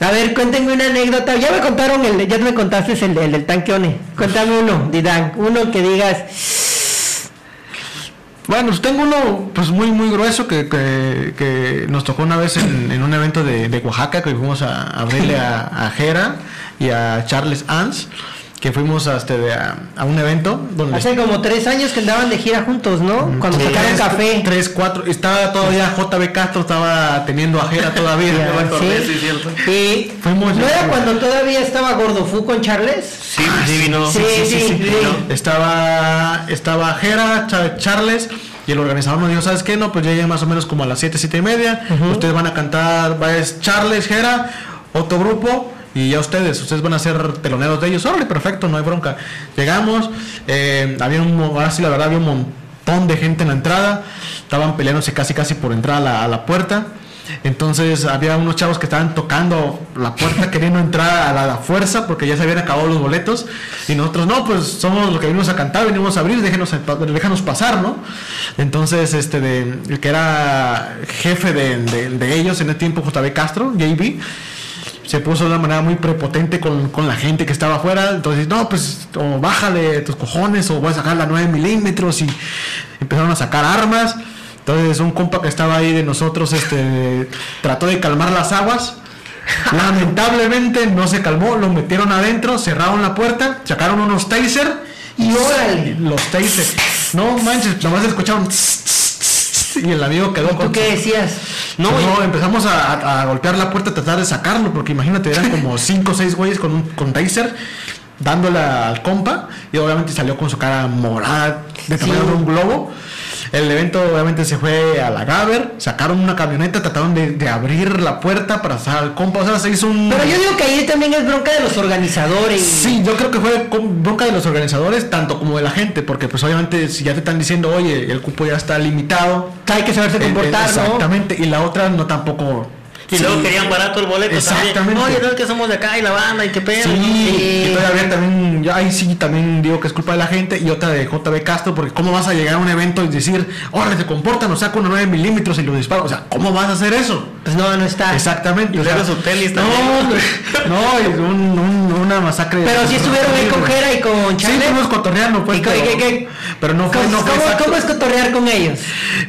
C: a ver, cuéntenme una anécdota, ya me contaron el, ya me contaste el, el del tanque One, cuéntame uno, Didán, uno que digas,
F: Bueno, pues tengo uno pues muy muy grueso que, que, nos tocó una vez en, un evento de, de Oaxaca que fuimos a, a abrirle a, a Jera y a Charles Ans que fuimos a, este, de- a, a un evento donde
C: hace como tres años que andaban de gira juntos, ¿no? Cuando
F: Sí,
C: sacaron
F: tres-
C: café.
F: Tres, cuatro. Estaba todavía JB Castro, estaba teniendo a Jera todavía.
C: Ya,
F: me acordé,
C: sí.
F: sí, cierto.
C: Y
F: Fuimos-
C: ¿No era cuando todavía estaba Gordofu con Charles?
E: Sí, sí vino.
C: Sí, sí, sí.
F: Estaba, estaba Jera, Cha- Charles. Y el organizador nos dijo, ¿sabes qué? No, pues llegué más o menos como a las 7, 7 y media. Ustedes van a cantar, va es Charles, Jera, otro grupo. Y ya ustedes, ustedes van a ser teloneros de ellos. Órale, perfecto, no hay bronca. Llegamos, eh, había un, ahora sí la verdad había un montón de gente en la entrada. Estaban peleándose casi casi por entrar a la, puerta. Entonces había unos chavos que estaban tocando la puerta queriendo entrar a la, fuerza porque ya se habían acabado los boletos y nosotros no, pues somos los que venimos a cantar, venimos a abrir, déjenos, déjanos pasar, ¿no? Entonces este de, el que era jefe de, de- de ellos en ese tiempo, JB Castro, JB, se puso de una manera muy prepotente con, con la gente que estaba afuera. Entonces, no, pues, o bájale tus cojones, o voy a sacar la 9 milímetros. Y empezaron a sacar armas. Entonces, un compa que estaba ahí de nosotros este, trató de calmar las aguas. Lamentablemente no se calmó, lo metieron adentro, cerraron la puerta, sacaron unos taser y órale, los taser. No manches, nomás escucharon y el amigo quedó
C: ¿Tú
F: con
C: qué decías?
F: No, no, empezamos a, golpear la puerta, a tratar de sacarlo, porque imagínate, eran como 5 o 6 güeyes con, un- con taser, dándole al compa, y obviamente salió con su cara morada, de tamaño de un globo. El evento obviamente se fue a la Gaber, sacaron una camioneta, trataron de, de abrir la puerta para sacar al compa, o sea, se hizo un...
C: Pero yo digo que ahí también es bronca de los organizadores.
F: Sí, yo creo que fue bronca de los organizadores, tanto como de la gente, porque pues obviamente si ya te están diciendo, oye, el cupo ya está limitado,
C: Hay que saberse
F: eh,
C: comportar,
F: eh,
C: ¿no?
F: Exactamente, y la otra no tampoco
E: Y luego querían barato el boleto
F: Exactamente.
E: también. Oye, no que somos de acá y la banda y qué pedo.
F: Sí, y todavía también, yo ahí sí también digo que es culpa de la gente y otra de JB Castro, porque cómo vas a llegar a un evento y decir, órale, te comportan, o saco unos 9 milímetros y lo disparo, o sea, ¿cómo vas a hacer eso?
C: Pues no, no está.
F: Exactamente.
E: Y
F: o sea,
E: su tenis
F: no,
E: también.
F: no, es un- un- una masacre.
C: Pero sí estuvieron ahí con Jera y con
F: Sí,
C: Charlie.
F: estuvimos cotorreando, pues,
C: ¿Y co- y
F: pero,
C: qué- qué-
F: pero no fue,
C: ¿Cómo,
F: no fue
C: cómo-
F: exacto.
C: cómo es cotorrear con ellos?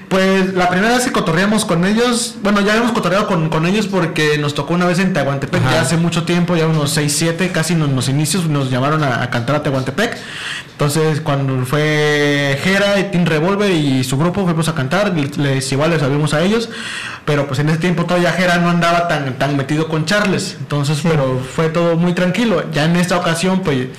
F: Pues la primera vez que cotorreamos con ellos, bueno, ya habíamos cotorreado con, con ellos porque nos tocó una vez en Tehuantepec, ya hace mucho tiempo, ya unos 6, 7, casi en los inicios, nos llamaron a, a cantar a Tehuantepec. Entonces, cuando fue Jera y Team Revolver y su grupo, fuimos a cantar, les, igual les sabíamos a ellos, pero pues en ese tiempo todavía Jera no andaba tan, tan metido con Charles, entonces, pero fue todo muy tranquilo. Ya en esta ocasión, pues,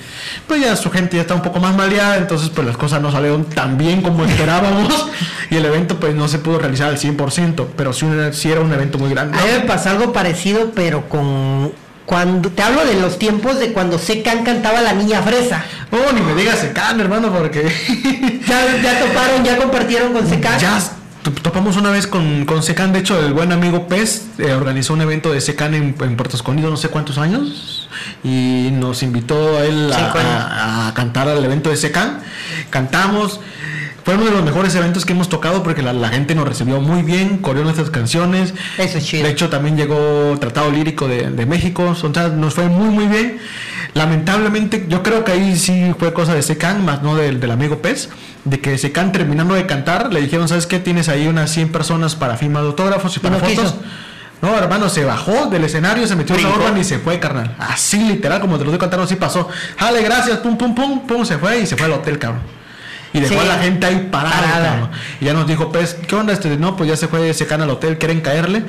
F: pues ya su gente ya está un poco más maleada, entonces pues las cosas no salieron tan bien como esperábamos y el evento pues no se pudo realizar al 100%, pero sí, sí era un evento muy grande.
C: A mí me pasó algo parecido, pero con. Cuando te hablo de los tiempos de cuando Secan cantaba La Niña Fresa.
F: Oh, ni me digas Secan, hermano, porque
C: Ya, ya toparon, ya compartieron con Secan.
F: ya to- topamos una vez con, con Secan, de hecho el buen amigo Pez eh, organizó un evento de Secan en, en Puerto Escondido no sé cuántos años y nos invitó a él a, a- a cantar al evento de Secan. Cantamos. Fue uno de los mejores eventos que hemos tocado porque la, la gente nos recibió muy bien, corrió nuestras canciones.
C: Eso es chido.
F: De hecho, también llegó Tratado Lírico de, de México. O sea, nos fue muy, muy bien. Lamentablemente, yo creo que ahí sí fue cosa de Secan, más no del, del amigo Pez. De que Secan, terminando de cantar, le dijeron: ¿Sabes qué? Tienes ahí unas 100 personas para firma de autógrafos y para
C: no
F: fotos.
C: quiso.
F: No, hermano, se bajó del escenario, se metió en la urban y se fue, carnal. Así, literal, como te lo estoy contando, así pasó. Jale, gracias, pum, pum, pum, pum, se fue y se fue al hotel, cabrón. Y dejó
C: Sí.
F: a la gente ahí parada. Y ya nos dijo, pues, ¿qué onda? Este, no, pues ya se fue ese can al hotel, quieren caerle.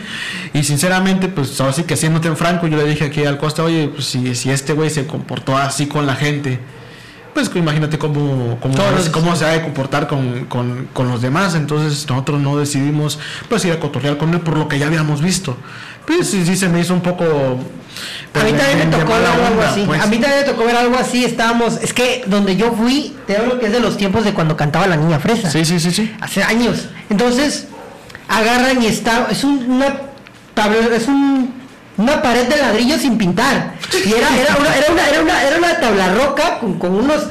F: Y sinceramente, pues ahora sí que siéndote en franco, yo le dije aquí al Costa, oye, pues si, si este güey se comportó así con la gente, pues imagínate cómo, cómo,
C: Todos
F: cómo se ha de comportar con, con- con los demás. Entonces nosotros no decidimos pues ir a cotorrear con él por lo que ya habíamos visto. Pues sí, sí se me hizo un poco...
C: A
F: pues,
C: mí
F: de-
C: también me tocó ver algo
F: onda,
C: así.
F: pues.
C: A mí también me tocó ver algo así. Estábamos. Es que donde yo fui, te hablo que es de los tiempos de cuando cantaba la niña fresa.
F: Sí, sí, sí, sí.
C: Hace años. Entonces, agarran y está. Es un, una tabla- es un, una pared de ladrillo sin pintar. Y era, era, una, era, una, era, una, era una tabla roca con, con unos.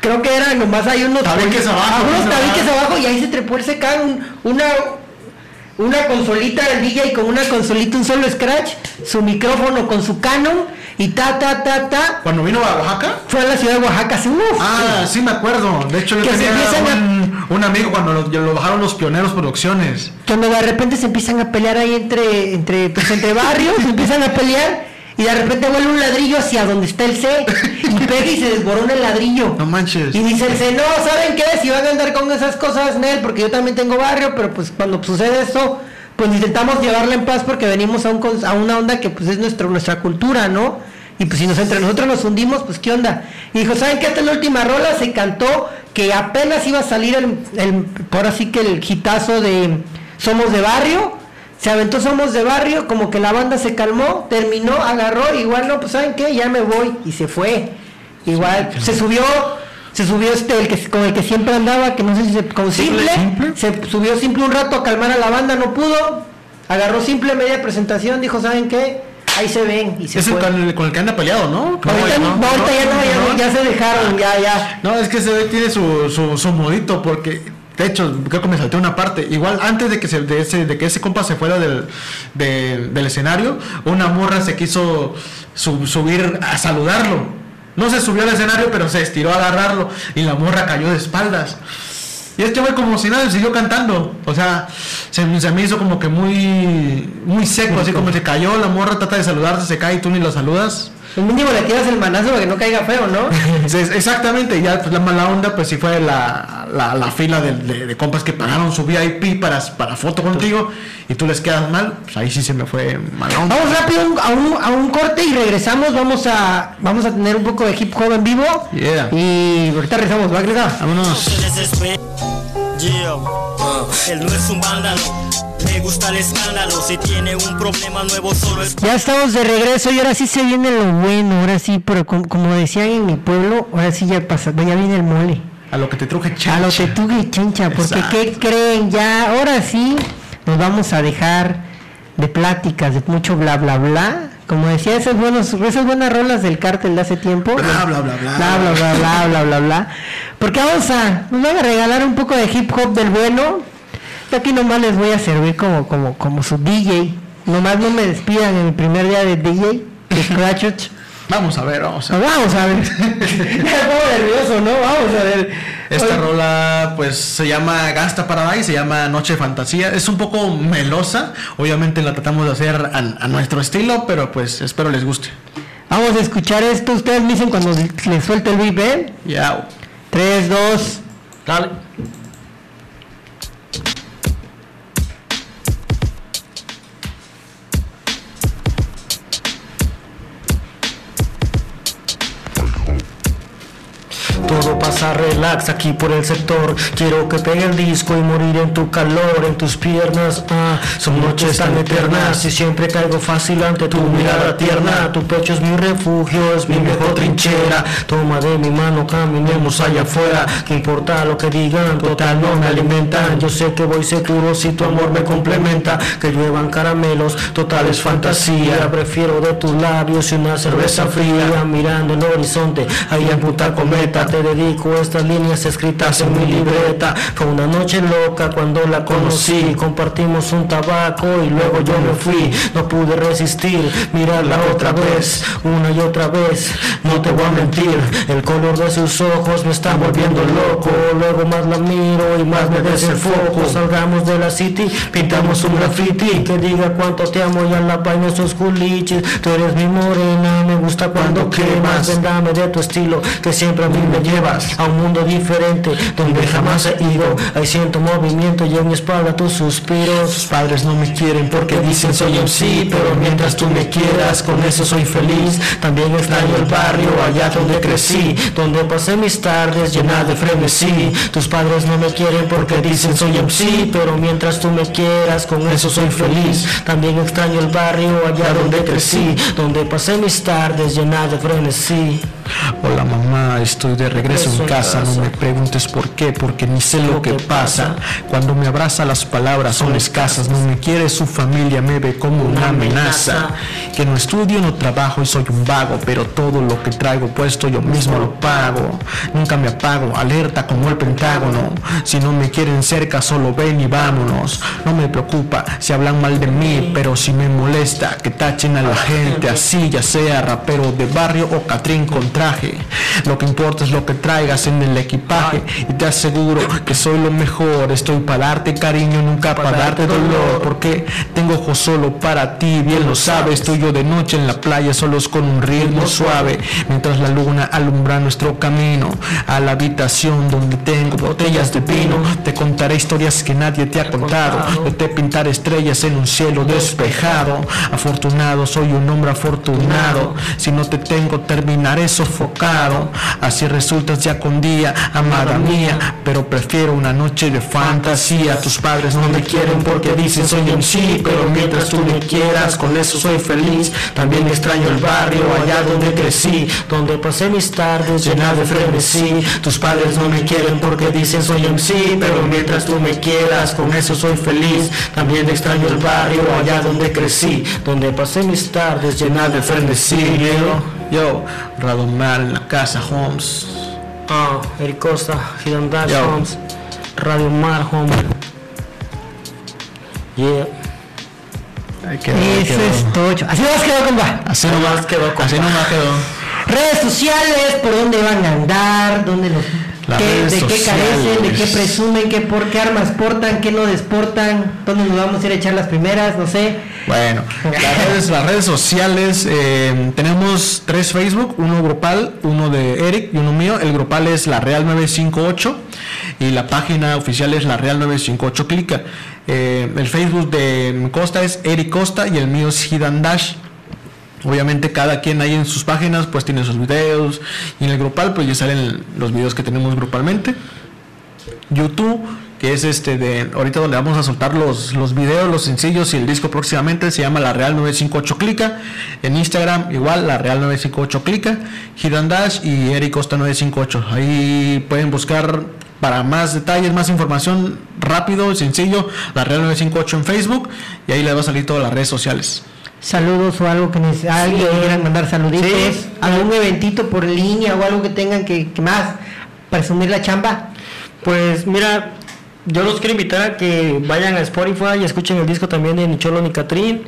C: Creo que eran nomás hay unos
F: Tabiques abajo,
C: unos
F: ¿no?
C: tabiques abajo y ahí se trepó el secar un, una una consolita del DJ con una consolita, un solo scratch, su micrófono con su Canon y ta ta ta ta.
F: Cuando vino a Oaxaca...
C: Fue a la ciudad de Oaxaca hace unos.
F: Ah, sí me acuerdo. De hecho, yo
C: Que
F: tenía
C: empiezan a-
F: un, un amigo cuando lo, lo bajaron los pioneros producciones.
C: Cuando de repente se empiezan a pelear ahí entre, entre, pues, entre barrios, se empiezan a pelear y de repente vuelve un ladrillo hacia donde está el C y pega y se desborona el ladrillo.
F: No manches.
C: Y dice el C, no, ¿saben qué? Si van a andar con esas cosas, Nel, porque yo también tengo barrio, pero pues cuando sucede esto, pues intentamos llevarla en paz porque venimos a, un, a una onda que pues es nuestro, nuestra cultura, ¿no? Y pues si nos, entre nosotros nos hundimos, pues qué onda. Y dijo, ¿saben qué? Esta es la última rola, se cantó que apenas iba a salir el, el por así que el hitazo de Somos de Barrio. Se aventó Somos de Barrio, como que la banda se calmó, terminó, agarró, igual no, pues ¿saben qué? Ya me voy. Y se fue. Igual, se subió, se subió este, el que, con el que siempre andaba, que no sé si se, con simple,
F: Simple.
C: se subió simple un rato a calmar a la banda, no pudo, agarró simple media presentación, dijo, ¿saben qué? Ahí se ven y se
F: Es
C: fue.
F: con el, con el que anda peleado, ¿no?
C: ahorita
F: No,
C: no, ahorita ya no, ya,
F: no.
C: ya se dejaron, ya, ya.
F: No, es que ese güey tiene su, su, su modito porque de hecho creo que me salté una parte. Igual antes de que se, de ese, de que ese compa se fuera del, de- del escenario, una morra se quiso sub- subir a saludarlo. No se subió al escenario, pero se estiró a agarrarlo y la morra cayó de espaldas. Y este güey como si nada siguió cantando. O sea, se, se me hizo como que muy muy seco, así como se cayó, la morra trata de saludarte, se cae y tú ni lo saludas.
C: El mínimo le tiras el manazo para que no caiga feo, ¿no?
F: Exactamente, ya pues, la mala onda, pues sí fue la, la, la fila de, de- de compas que pagaron su VIP para, para foto contigo y tú les quedas mal, pues ahí sí se me fue mala onda.
C: Vamos rápido a un, a un corte y regresamos. Vamos a vamos a tener un poco de hip hop en vivo.
F: Yeah.
C: Y ahorita regresamos, ¿va, Greta?
F: Vámonos.
G: Se desespera. Yeah. Él no es un vándalo, le gusta el escándalo. Si tiene un problema nuevo, solo es
C: Ya estamos de regreso y ahora sí se viene lo bueno, ahora sí, pero com- como decían en mi pueblo, ahora sí ya pasa, ya viene el mole.
F: A lo que te truje
C: A lo que tú chencha, porque
F: Exacto.
C: ¿qué creen? Ya, ahora sí, nos vamos a dejar de pláticas, de mucho bla bla bla. Como decía, esas, buenos, esas buenas rolas del cártel de hace tiempo.
F: Bla, bla, bla, bla.
C: Bla, bla, bla, bla, bla, bla, bla. Porque vamos a, nos van a regalar un poco de hip hop del bueno. Yo aquí nomás les voy a servir como, como, como su DJ. Nomás no me despidan en mi primer día de DJ, de Scratch.
F: Vamos a ver, vamos a ver.
C: Vamos a ver. Nervioso, ¿no? Vamos a ver.
F: Esta
C: Oye,
F: rola pues se llama Gasta Paradise, se llama Noche de Fantasía. Es un poco melosa, obviamente la tratamos de hacer a, a nuestro estilo, pero pues espero les guste.
C: Vamos a escuchar esto. Ustedes me dicen cuando les suelte el beat, ¿eh?
F: Ya.
C: 3, 2.
E: Dale. Pasa relax aquí por el sector. Quiero que pegue el disco y morir en tu calor, en tus piernas. Ah, son noches tan eternas y siempre caigo fácil ante tu mirada tierna. Tu pecho es mi refugio, es mi mejor trinchera. Toma de mi mano, caminemos allá afuera. Que importa lo que digan, total no me alimentan. Yo sé que voy seguro si tu amor me complementa. Que lluevan caramelos, total es fantasía. Prefiero de tus labios y una cerveza fría. Mirando el horizonte, ahí en puta cometa. Te dedico estas líneas escritas en mi libreta. Fue una noche loca cuando la conocí. Compartimos un tabaco y luego yo me fui. No pude resistir, mirarla otra vez, una y otra vez. No te voy a mentir, el color de sus ojos me está volviendo loco. Luego más la miro y más me desenfoco. Salgamos de la city, pintamos un graffiti que diga cuánto te amo y a la vaina esos culiches. Tú eres mi morena, me gusta cuando quemas. Vendame de tu estilo que siempre a mí me llevas a un mundo diferente donde jamás he ido. Ahí siento movimiento y en mi espalda tus suspiros. Tus padres no me quieren porque dicen soy MC, pero mientras tú me quieras, con eso soy feliz. También extraño el barrio allá donde crecí, donde pasé mis tardes llenas de frenesí. Tus padres no me quieren porque dicen soy MC, pero mientras tú me quieras, con eso soy feliz. También extraño el barrio allá donde crecí, donde pasé mis tardes llenas de frenesí.
F: Hola mamá, estoy de regreso en casa, no me preguntes por qué, porque ni sé lo que pasa. Cuando me abraza las palabras son escasas, no me quiere su familia, me ve como una amenaza. Que no estudio, no trabajo y soy un vago, pero todo lo que traigo puesto yo mismo lo pago. Nunca me apago, alerta como el pentágono. Si no me quieren cerca, solo ven y vámonos. No me preocupa si hablan mal de mí, pero si me molesta que tachen a la gente así, ya sea rapero de barrio o catrín con traje. Lo que importa es lo que traigas en el equipaje y te aseguro que soy lo mejor. Estoy para darte cariño, nunca para darte dolor, porque tengo ojos solo para ti, bien lo sabes. Tú y yo de noche en la playa, solos con un ritmo suave, mientras la luna alumbra nuestro camino a la habitación donde tengo botellas de vino. Te contaré historias que nadie te ha contado. Yo te pintaré estrellas en un cielo despejado. Afortunado, soy un hombre afortunado. Si no te tengo, terminaré sofocado. Así resultas ya con día, amada mía. Pero prefiero una noche de fantasía. Tus padres no me quieren porque dicen soy MC. Pero mientras tú me quieras, con eso soy feliz. También extraño el barrio allá donde crecí, donde pasé mis tardes llenas de frenesí. Tus padres no me quieren porque dicen soy MC. Pero mientras tú me quieras, con eso soy feliz. También extraño el barrio allá donde crecí, donde pasé mis tardes llenas de frenesí. Yo, Radomar en la casa, Holmes.
E: Ah, Eric Costa, Hidden Dash
F: Yo.
E: Homes, Radio Mar Home. Yeah.
F: Ahí quedó,
C: Eso
F: quedó.
C: es tocho. Así nos quedó, compa.
F: Así nomás quedó, así nomás quedó.
C: Redes sociales, por dónde van a andar, dónde los. Qué- de qué carecen, de qué presumen, qué por qué armas portan, qué no desportan, dónde nos vamos a ir a echar las primeras, no sé.
F: Bueno, las redes, las redes sociales, eh, tenemos tres Facebook, uno grupal, uno de Eric y uno mío. El grupal es la Real 958 y la página oficial es la Real 958 Clica. Eh, el Facebook de Costa es Eric Costa y el mío es Hidden Dash. Obviamente cada quien ahí en sus páginas pues tiene sus videos y en el grupal pues ya salen los videos que tenemos grupalmente. YouTube, que es este de ahorita donde vamos a soltar los, los videos, los sencillos y el disco próximamente, se llama La Real 958 Clica. En Instagram igual, La Real 958 Clica, Hidden Dash y Eric Costa 958. Ahí pueden buscar para más detalles, más información, rápido, sencillo, la Real 958 en Facebook y ahí le va a salir todas las redes sociales.
C: Saludos o algo que alguien quieran mandar saluditos,
E: Sí.
C: algún eventito por línea o algo que tengan que, que más presumir la chamba.
E: Pues mira, yo los quiero invitar a que vayan a Spotify y escuchen el disco también de Nicholo ni Catrín.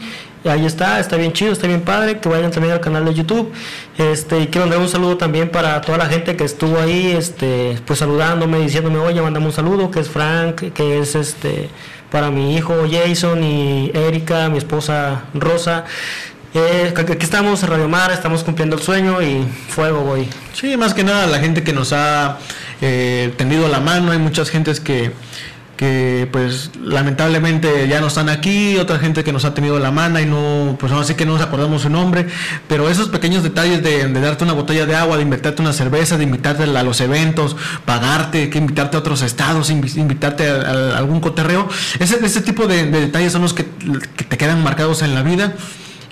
E: Y ahí está, está bien chido, está bien padre. Que vayan también al canal de YouTube. Este, y quiero mandar un saludo también para toda la gente que estuvo ahí, este, pues saludándome, diciéndome, oye, mandame un saludo, que es Frank, que es este, para mi hijo Jason y Erika, mi esposa Rosa. Eh, aquí estamos en Radio Mar, estamos cumpliendo el sueño y fuego, voy.
F: Sí, más que nada la gente que nos ha eh, tendido la mano, hay muchas gentes que, que pues lamentablemente ya no están aquí, otra gente que nos ha tenido la mano y no, pues así que no nos acordamos su nombre, pero esos pequeños detalles de, darte una botella de agua, de invitarte una cerveza, de invitarte a los eventos, pagarte, que invitarte a otros estados, invi- invitarte a, a algún coterreo, ese, ese tipo de, de detalles son los que, que te quedan marcados en la vida.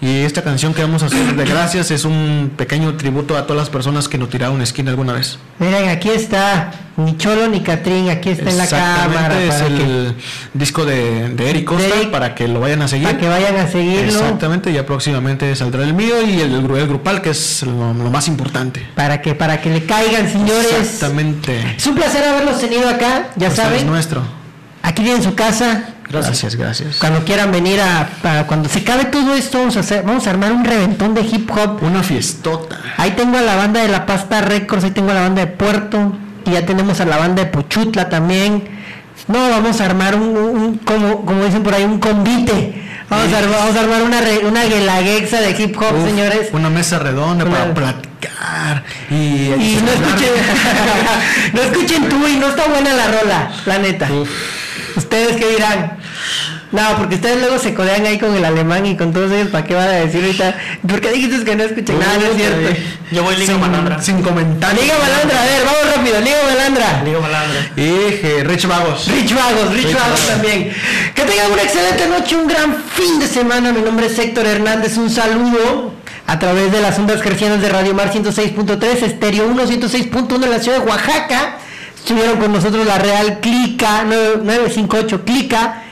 F: Y esta canción que vamos a hacer de gracias es un pequeño tributo a todas las personas que nos tiraron esquina alguna vez.
C: Miren, aquí está, ni Cholo ni Catrín, aquí está en la cámara
F: es
C: para que,
F: el disco de, de Eric Costa
C: De Eric.
F: para que lo vayan a seguir.
C: para que vayan a seguirlo,
F: Exactamente, ya próximamente saldrá el mío y el, el grupal que es lo, lo más importante.
C: para que para que le caigan, señores.
F: Exactamente.
C: Es un placer haberlos tenido acá, ya
F: Pues es
C: saben.
F: nuestro.
C: Aquí tienen su casa.
F: Gracias, gracias.
C: Cuando quieran venir a, cuando se acabe todo esto, vamos a hacer, vamos a armar un reventón de hip hop.
F: Una fiestota.
C: Ahí tengo a la banda de La Pasta Records, ahí tengo a la banda de Puerto, y ya tenemos a la banda de Pochutla también. No, vamos a armar un, como, como dicen por ahí, un convite. Vamos a, armar, vamos a armar una, re- una guelaguetza de hip hop,
F: Uf,
C: señores.
F: Una mesa redonda
C: Una-
F: para platicar. Y,
C: Y no escuchen, no escuchen tú y no está buena la rola, la neta. ¿Ustedes qué dirán? No, porque ustedes luego se codean ahí con el alemán y con todos ellos, ¿para qué van a decir ahorita? ¿Por qué dijiste que no escuchen nada? No es cierto.
E: Yo voy Liga
F: sin,
E: Malandra.
F: sin comentarios.
C: Liga Malandra, a ver, vamos rápido, Liga Malandra.
E: Liga Malandra.
F: Y Rich Vagos.
C: Rich Vagos, Rich
F: Rich
C: Vagos
F: Vagos.
C: también. Que tengan una excelente noche, un gran fin de semana. Mi nombre es Héctor Hernández, un saludo a través de las ondas gercianas de Radio Mar 106.3, Estéreo 1, 106.1 en la ciudad de Oaxaca. Estuvieron con nosotros la Real Clica, 9- 958 Clica.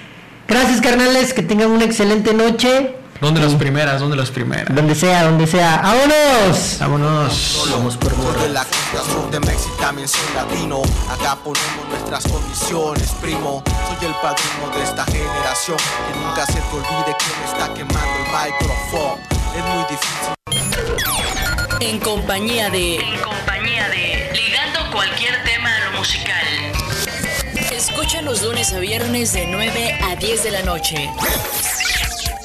C: Gracias, carnales, que tengan una excelente noche.
F: ¿Dónde las primeras? ¿Dónde las primeras?
C: Donde sea, donde sea. ¡Vámonos!
F: Vámonos. Vamos por
D: de la costa sur de México, también soy latino. Acá ponemos nuestras condiciones, primo. Soy el padrino de esta generación. Que nunca se te olvide quién está quemando el micrófono. Es muy difícil.
A: En compañía de
B: En compañía de Ligando cualquier tema musical.
A: Escucha los lunes a viernes de 9 a 10 de la noche.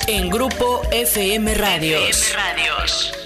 A: En Grupo FM Radios.
B: FM Radios.